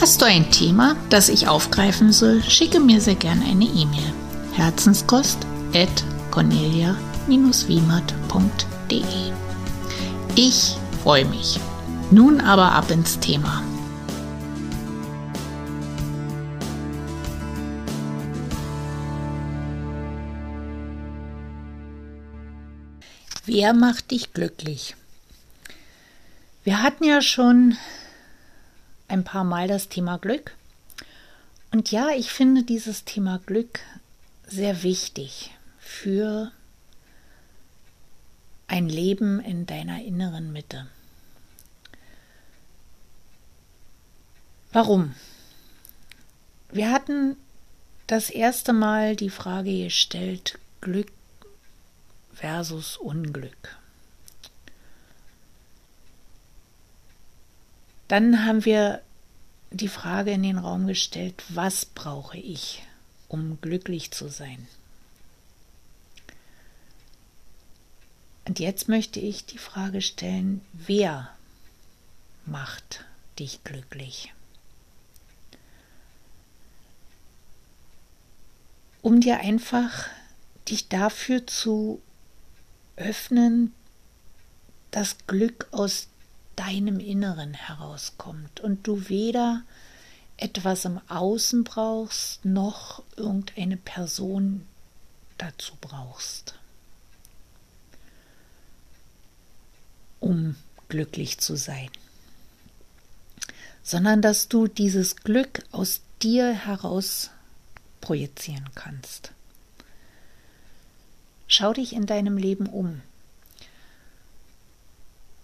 Hast du ein Thema, das ich aufgreifen soll, schicke mir sehr gern eine E-Mail. Herzenskost at cornelia-wiemert.de Ich freue mich. Nun aber ab ins Thema. Wer macht dich glücklich? Wir hatten ja schon ein paar Mal das Thema Glück. Und ja, ich finde dieses Thema Glück sehr wichtig für ein Leben in deiner inneren Mitte. Warum? Wir hatten das erste Mal die Frage gestellt, Glück versus Unglück. Dann haben wir die Frage in den Raum gestellt, was brauche ich, um glücklich zu sein? Und jetzt möchte ich die Frage stellen, wer macht dich glücklich? Um dir einfach dich dafür zu öffnen, das Glück aus deinem Inneren herauskommt und du weder etwas im Außen brauchst, noch irgendeine Person dazu brauchst, um glücklich zu sein, sondern dass du dieses Glück aus dir heraus projizieren kannst. Schau dich in deinem Leben um.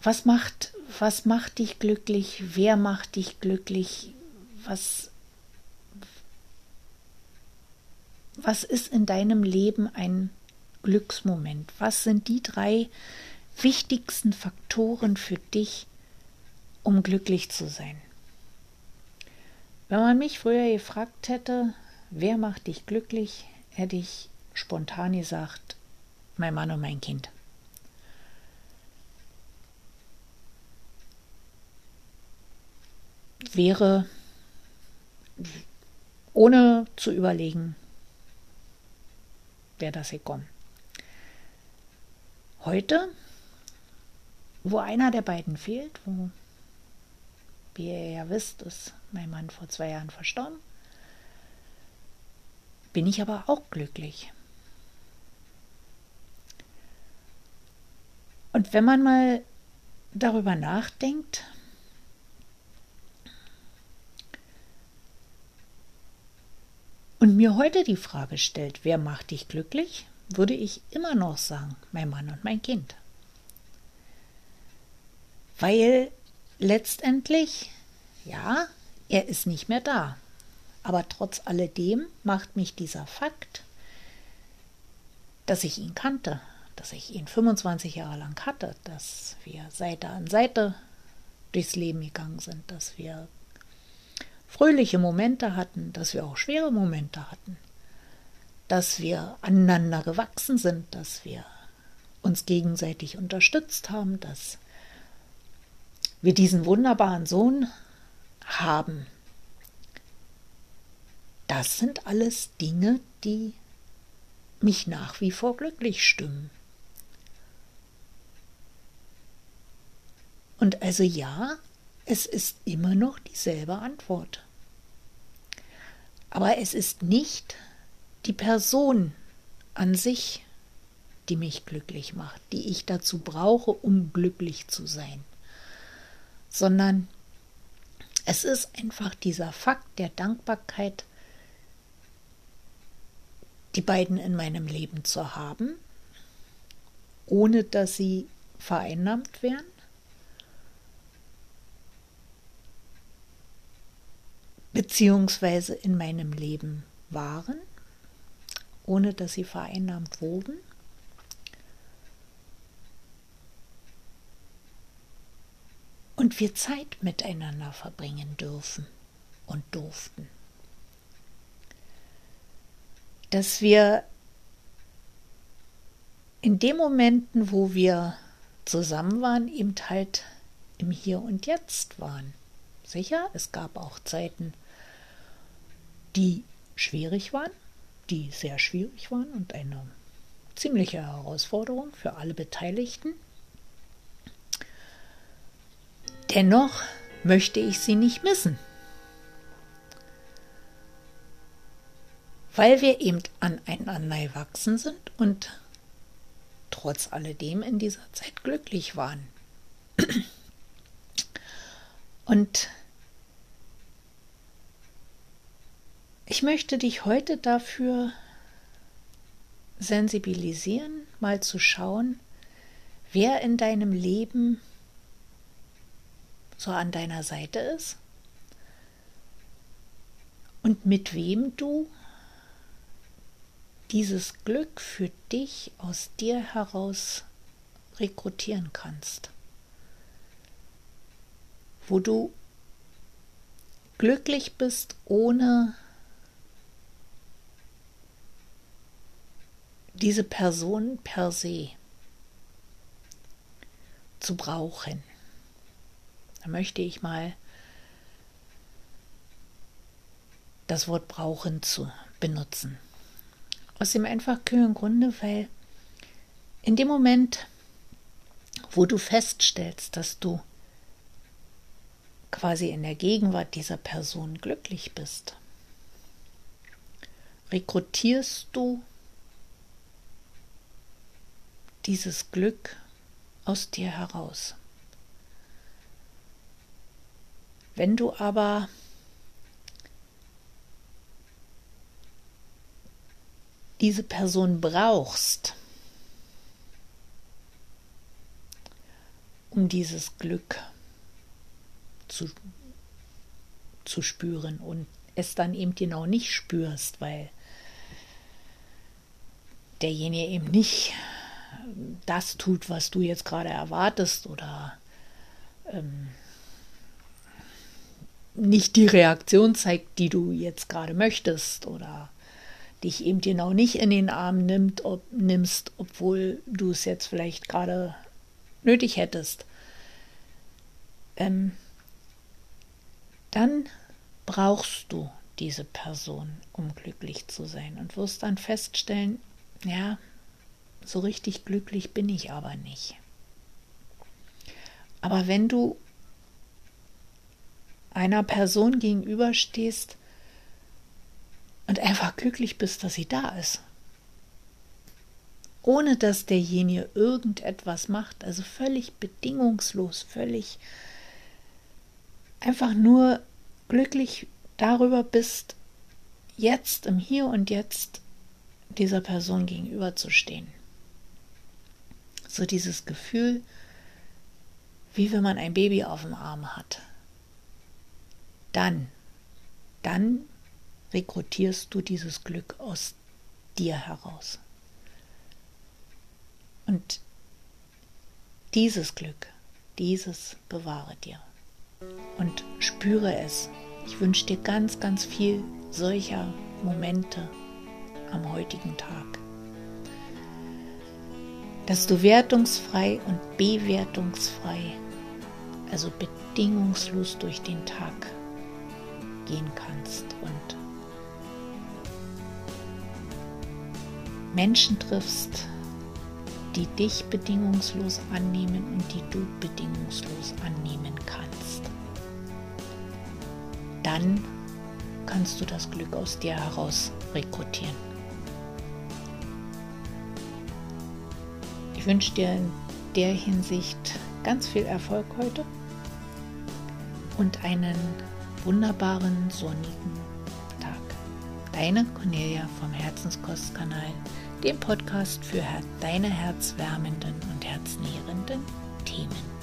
Was macht, was macht dich glücklich? Wer macht dich glücklich? Was, was ist in deinem Leben ein Glücksmoment? Was sind die drei wichtigsten Faktoren für dich, um glücklich zu sein? Wenn man mich früher gefragt hätte, wer macht dich glücklich, hätte ich spontan gesagt, mein Mann und mein Kind. Wäre ohne zu überlegen, wäre das gekommen. Heute, wo einer der beiden fehlt, wo, wie ihr ja wisst, ist mein Mann vor zwei Jahren verstorben, bin ich aber auch glücklich. Und wenn man mal darüber nachdenkt, und mir heute die Frage stellt, wer macht dich glücklich, würde ich immer noch sagen, mein Mann und mein Kind. Weil letztendlich, ja, er ist nicht mehr da. Aber trotz alledem macht mich dieser Fakt, dass ich ihn kannte, dass ich ihn 25 Jahre lang hatte, dass wir Seite an Seite durchs Leben gegangen sind, dass wir fröhliche Momente hatten, dass wir auch schwere Momente hatten, dass wir aneinander gewachsen sind, dass wir uns gegenseitig unterstützt haben, dass wir diesen wunderbaren Sohn haben. Das sind alles Dinge, die mich nach wie vor glücklich stimmen. Und also ja, es ist immer noch dieselbe Antwort. Aber es ist nicht die Person an sich, die mich glücklich macht, die ich dazu brauche, um glücklich zu sein, sondern es ist einfach dieser Fakt der Dankbarkeit, die beiden in meinem Leben zu haben, ohne dass sie vereinnahmt werden beziehungsweise in meinem Leben waren, ohne dass sie vereinnahmt wurden. Und wir Zeit miteinander verbringen dürfen und durften. Dass wir in den Momenten, wo wir zusammen waren, eben halt im Hier und Jetzt waren. Sicher, es gab auch Zeiten, die schwierig waren, die sehr schwierig waren und eine ziemliche Herausforderung für alle Beteiligten. Dennoch möchte ich sie nicht missen, weil wir eben aneinander gewachsen sind und trotz alledem in dieser Zeit glücklich waren. Und ich möchte dich heute dafür sensibilisieren, mal zu schauen, wer in deinem Leben so an deiner Seite ist und mit wem du dieses Glück für dich aus dir heraus rekrutieren kannst. Wo du glücklich bist, ohne diese Person per se zu brauchen. Da möchte ich mal das Wort brauchen zu benutzen. Aus dem einfach kühlen Grunde, weil in dem Moment, wo du feststellst, dass du quasi in der Gegenwart dieser Person glücklich bist, rekrutierst du dieses Glück aus dir heraus. Wenn du aber diese Person brauchst, um dieses Glück zu, zu spüren und es dann eben genau nicht spürst, weil derjenige eben nicht das tut, was du jetzt gerade erwartest oder ähm, nicht die Reaktion zeigt, die du jetzt gerade möchtest oder dich eben genau nicht in den Arm nimmt, ob, nimmst, obwohl du es jetzt vielleicht gerade nötig hättest. Ähm, dann brauchst du diese Person, um glücklich zu sein und wirst dann feststellen, ja, so richtig glücklich bin ich aber nicht. Aber wenn du einer Person gegenüberstehst und einfach glücklich bist, dass sie da ist, ohne dass derjenige irgendetwas macht, also völlig bedingungslos, völlig einfach nur glücklich darüber bist, jetzt im Hier und Jetzt dieser Person gegenüberzustehen. So dieses Gefühl, wie wenn man ein Baby auf dem Arm hat. Dann, dann rekrutierst du dieses Glück aus dir heraus. Und dieses Glück, dieses bewahre dir und spüre es. Ich wünsche dir ganz, ganz viel solcher Momente am heutigen Tag. Dass du wertungsfrei und bewertungsfrei, also bedingungslos durch den Tag gehen kannst und Menschen triffst, die dich bedingungslos annehmen und die du bedingungslos annehmen kannst. Dann kannst du das Glück aus dir heraus rekrutieren. Ich wünsche dir in der Hinsicht ganz viel Erfolg heute und einen wunderbaren sonnigen Tag. Deine Cornelia vom Herzenskostkanal dem Podcast für deine herzwärmenden und herznährenden Themen.